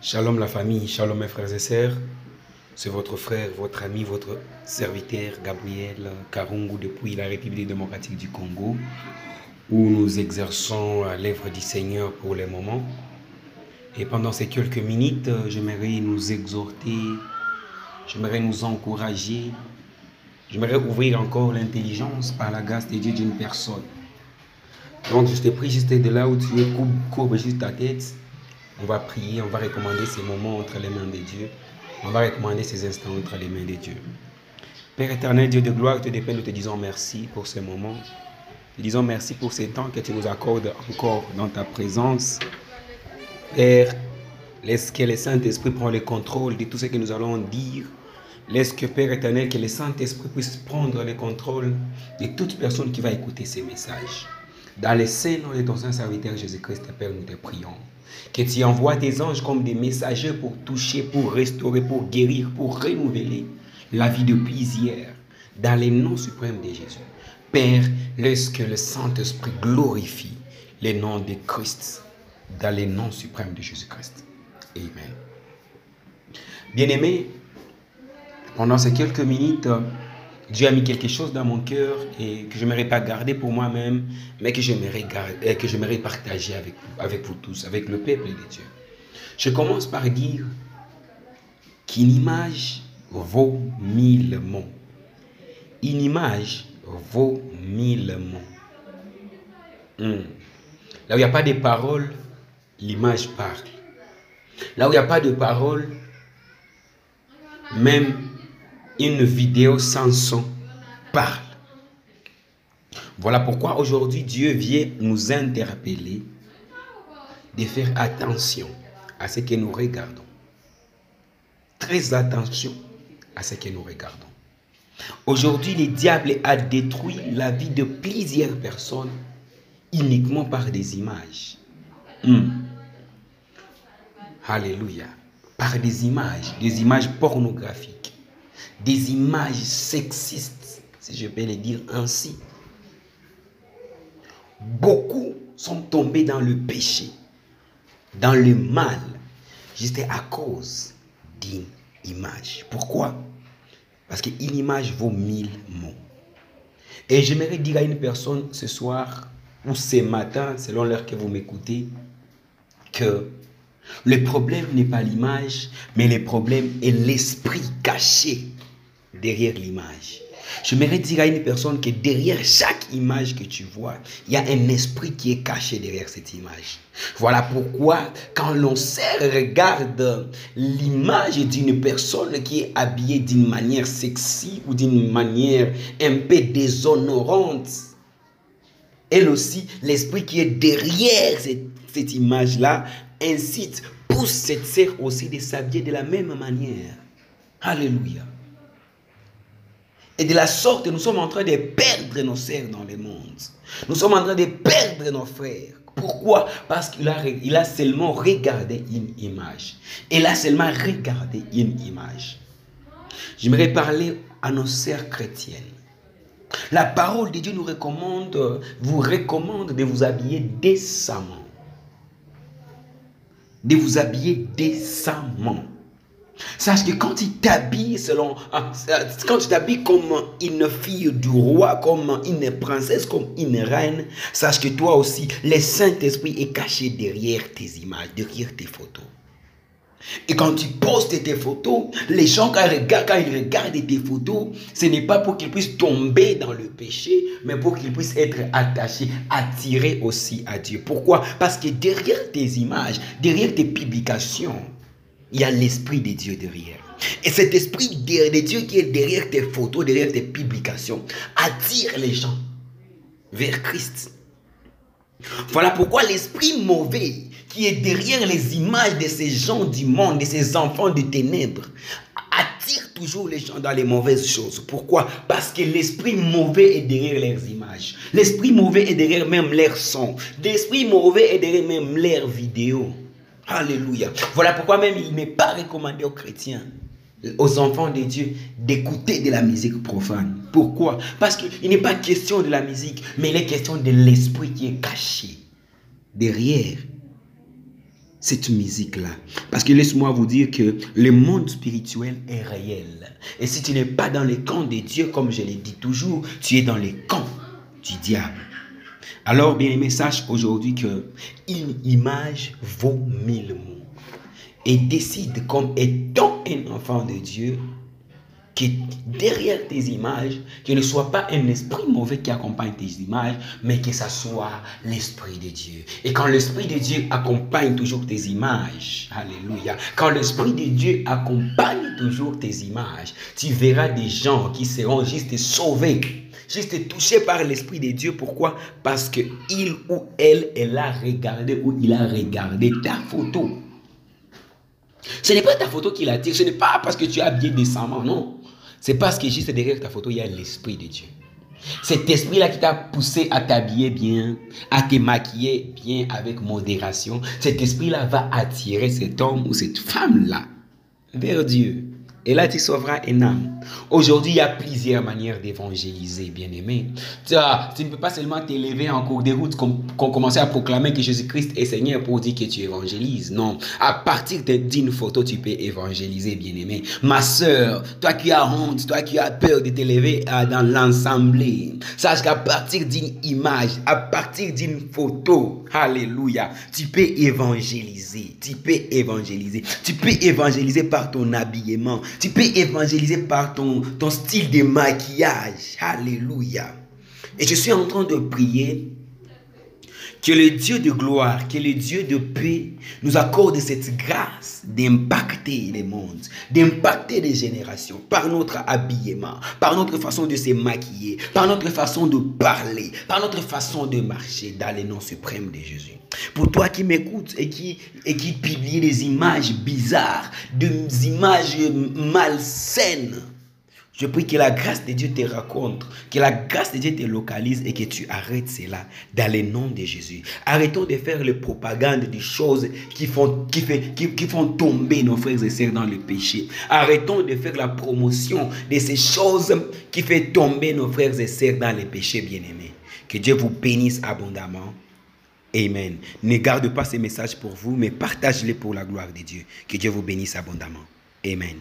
Shalom la famille, shalom mes frères et sœurs. C'est votre frère, votre ami, votre serviteur Gabriel Karungu depuis la République démocratique du Congo où nous exerçons l'œuvre du Seigneur pour le moment. Et pendant ces quelques minutes, j'aimerais nous exhorter, j'aimerais nous encourager, j'aimerais ouvrir encore l'intelligence par la grâce de Dieu d'une personne. Donc je te prie juste de là où tu es, courbe, courbe juste ta tête. On va prier, on va recommander ces moments entre les mains de Dieu. On va recommander ces instants entre les mains de Dieu. Père éternel, Dieu de gloire, de paix, nous te disons merci pour ce moment. Nous disons merci pour ces temps que tu nous accordes encore dans ta présence. Père, laisse que le Saint-Esprit prenne le contrôle de tout ce que nous allons dire. Laisse que, Père éternel, que le Saint-Esprit puisse prendre le contrôle de toute personne qui va écouter ces messages. Dans les saints nom de ton Saint-Serviteur Jésus-Christ, Père, nous te prions. Que tu envoies tes anges comme des messagers pour toucher, pour restaurer, pour guérir, pour renouveler la vie de plusieurs. Dans les noms suprêmes de Jésus. Père, laisse que le Saint-Esprit glorifie les noms de Christ dans les noms suprêmes de Jésus-Christ. Amen. Bien-aimés, pendant ces quelques minutes, Dieu a mis quelque chose dans mon cœur et que je n'aimerais pas garder pour moi-même, mais que j'aimerais que j'aimerais partager avec vous, avec vous tous, avec le peuple de Dieu. Je commence par dire qu'une image vaut mille mots. Une image vaut mille mots. Hmm. Là où il n'y a pas de paroles, l'image parle. Là où il n'y a pas de paroles, même une vidéo sans son parle. Voilà pourquoi aujourd'hui Dieu vient nous interpeller de faire attention à ce que nous regardons. Très attention à ce que nous regardons. Aujourd'hui, le diable a détruit la vie de plusieurs personnes uniquement par des images. Hmm. Alléluia. Par des images, des images pornographiques, des images sexistes, si je peux le dire ainsi. Beaucoup sont tombés dans le péché, dans le mal, juste à cause d'une image. Pourquoi? Parce qu'une image vaut mille mots. Et j'aimerais dire à une personne ce soir ou ce matin, selon l'heure que vous m'écoutez, que le problème n'est pas l'image, mais le problème est l'esprit caché derrière l'image. J'aimerais dire à une personne que derrière chaque image que tu vois, il y a un esprit qui est caché derrière cette image. Voilà pourquoi quand l'on regarde l'image d'une personne qui est habillée d'une manière sexy ou d'une manière un peu déshonorante, elle aussi, l'esprit qui est derrière cette, cette image-là incite, pousse cette sœur aussi de s'habiller de la même manière. Alléluia. Et de la sorte, nous sommes en train de perdre nos sœurs dans le monde. Nous sommes en train de perdre nos frères. Pourquoi? Parce qu'il a, seulement regardé une image. Il a seulement regardé une image. J'aimerais parler à nos sœurs chrétiennes. La parole de Dieu nous recommande, vous recommande de vous habiller décemment. De vous habiller décemment. Sache que quand tu t'habilles selon, quand tu t'habilles comme une fille du roi, comme une princesse, comme une reine, sache que toi aussi, le Saint-Esprit est caché derrière tes images, derrière tes photos. Et quand tu postes tes photos, les gens, quand regardent, quand ils regardent tes photos, ce n'est pas pour qu'ils puissent tomber dans le péché, mais pour qu'ils puissent être attachés, attirés aussi à Dieu. Pourquoi? Parce que derrière tes images, derrière tes publications, il y a l'esprit de Dieu derrière. Et cet esprit de Dieu qui est derrière tes photos, derrière tes publications, attire les gens vers Christ. Voilà pourquoi l'esprit mauvais qui est derrière les images de ces gens du monde, de ces enfants de ténèbres, attire toujours les gens dans les mauvaises choses. Pourquoi? Parce que l'esprit mauvais est derrière leurs images. L'esprit mauvais est derrière même leurs sons. L'esprit mauvais est derrière même leurs vidéos. Alléluia. Voilà pourquoi même il n'est pas recommandé aux chrétiens, aux enfants de Dieu, d'écouter de la musique profane. Pourquoi? Parce qu'il n'est pas question de la musique, mais il est question de l'esprit qui est caché derrière cette musique-là. Parce que laisse-moi vous dire que le monde spirituel est réel. Et si tu n'es pas dans les camps de Dieu, comme je l'ai dit toujours, tu es dans les camps du diable. Alors, bien aimé, sache aujourd'hui que une image vaut mille mots. Et décide comme étant un enfant de Dieu que derrière tes images, que ne soit pas un esprit mauvais qui accompagne tes images, mais que ça soit l'esprit de Dieu. Et quand l'esprit de Dieu accompagne toujours tes images, alléluia, quand l'esprit de Dieu accompagne toujours tes images, tu verras des gens qui seront juste sauvés juste touchés par l'Esprit de Dieu. Pourquoi? Parce que il ou elle, elle a regardé ou il a regardé ta photo. Ce n'est pas ta photo qui l'attire, ce n'est pas parce que tu as bien décemment, non. C'est parce que juste derrière ta photo, il y a l'Esprit de Dieu. Cet esprit-là qui t'a poussé à t'habiller bien, à te maquiller bien avec modération, cet esprit-là va attirer cet homme ou cette femme-là vers Dieu. Et là, tu sauveras un âme. Aujourd'hui, il y a plusieurs manières d'évangéliser, bien-aimé. Tu, tu, ne peux pas seulement t'élever en cours de route qu'on commençait à proclamer que Jésus-Christ est Seigneur pour dire que tu évangélises. Non. À partir d'une photo, tu peux évangéliser, bien-aimé. Ma soeur, toi qui as honte, toi qui as peur de t'élever dans l'assemblée, sache qu'à partir d'une image, à partir d'une photo, alléluia, tu peux évangéliser. Tu peux évangéliser. Tu peux évangéliser par ton habillement. Tu peux évangéliser par ton, style de maquillage. Alléluia. Et je suis en train de prier que le Dieu de gloire, que le Dieu de paix nous accorde cette grâce d'impacter les mondes, d'impacter les générations par notre habillement, par notre façon de se maquiller, par notre façon de parler, par notre façon de marcher dans les noms suprêmes de Jésus. Pour toi qui m'écoutes et qui, et qui publie des images bizarres, des images malsaines, je prie que la grâce de Dieu te rencontre, que la grâce de Dieu te localise et que tu arrêtes cela dans le nom de Jésus. Arrêtons de faire les propagandes des choses qui font, qui, fait, qui, qui font tomber nos frères et sœurs dans le péché. Arrêtons de faire la promotion de ces choses qui font tomber nos frères et sœurs dans le péché, bien-aimés. Que Dieu vous bénisse abondamment. Amen. Ne garde pas ces messages pour vous, mais partage-les pour la gloire de Dieu. Que Dieu vous bénisse abondamment. Amen.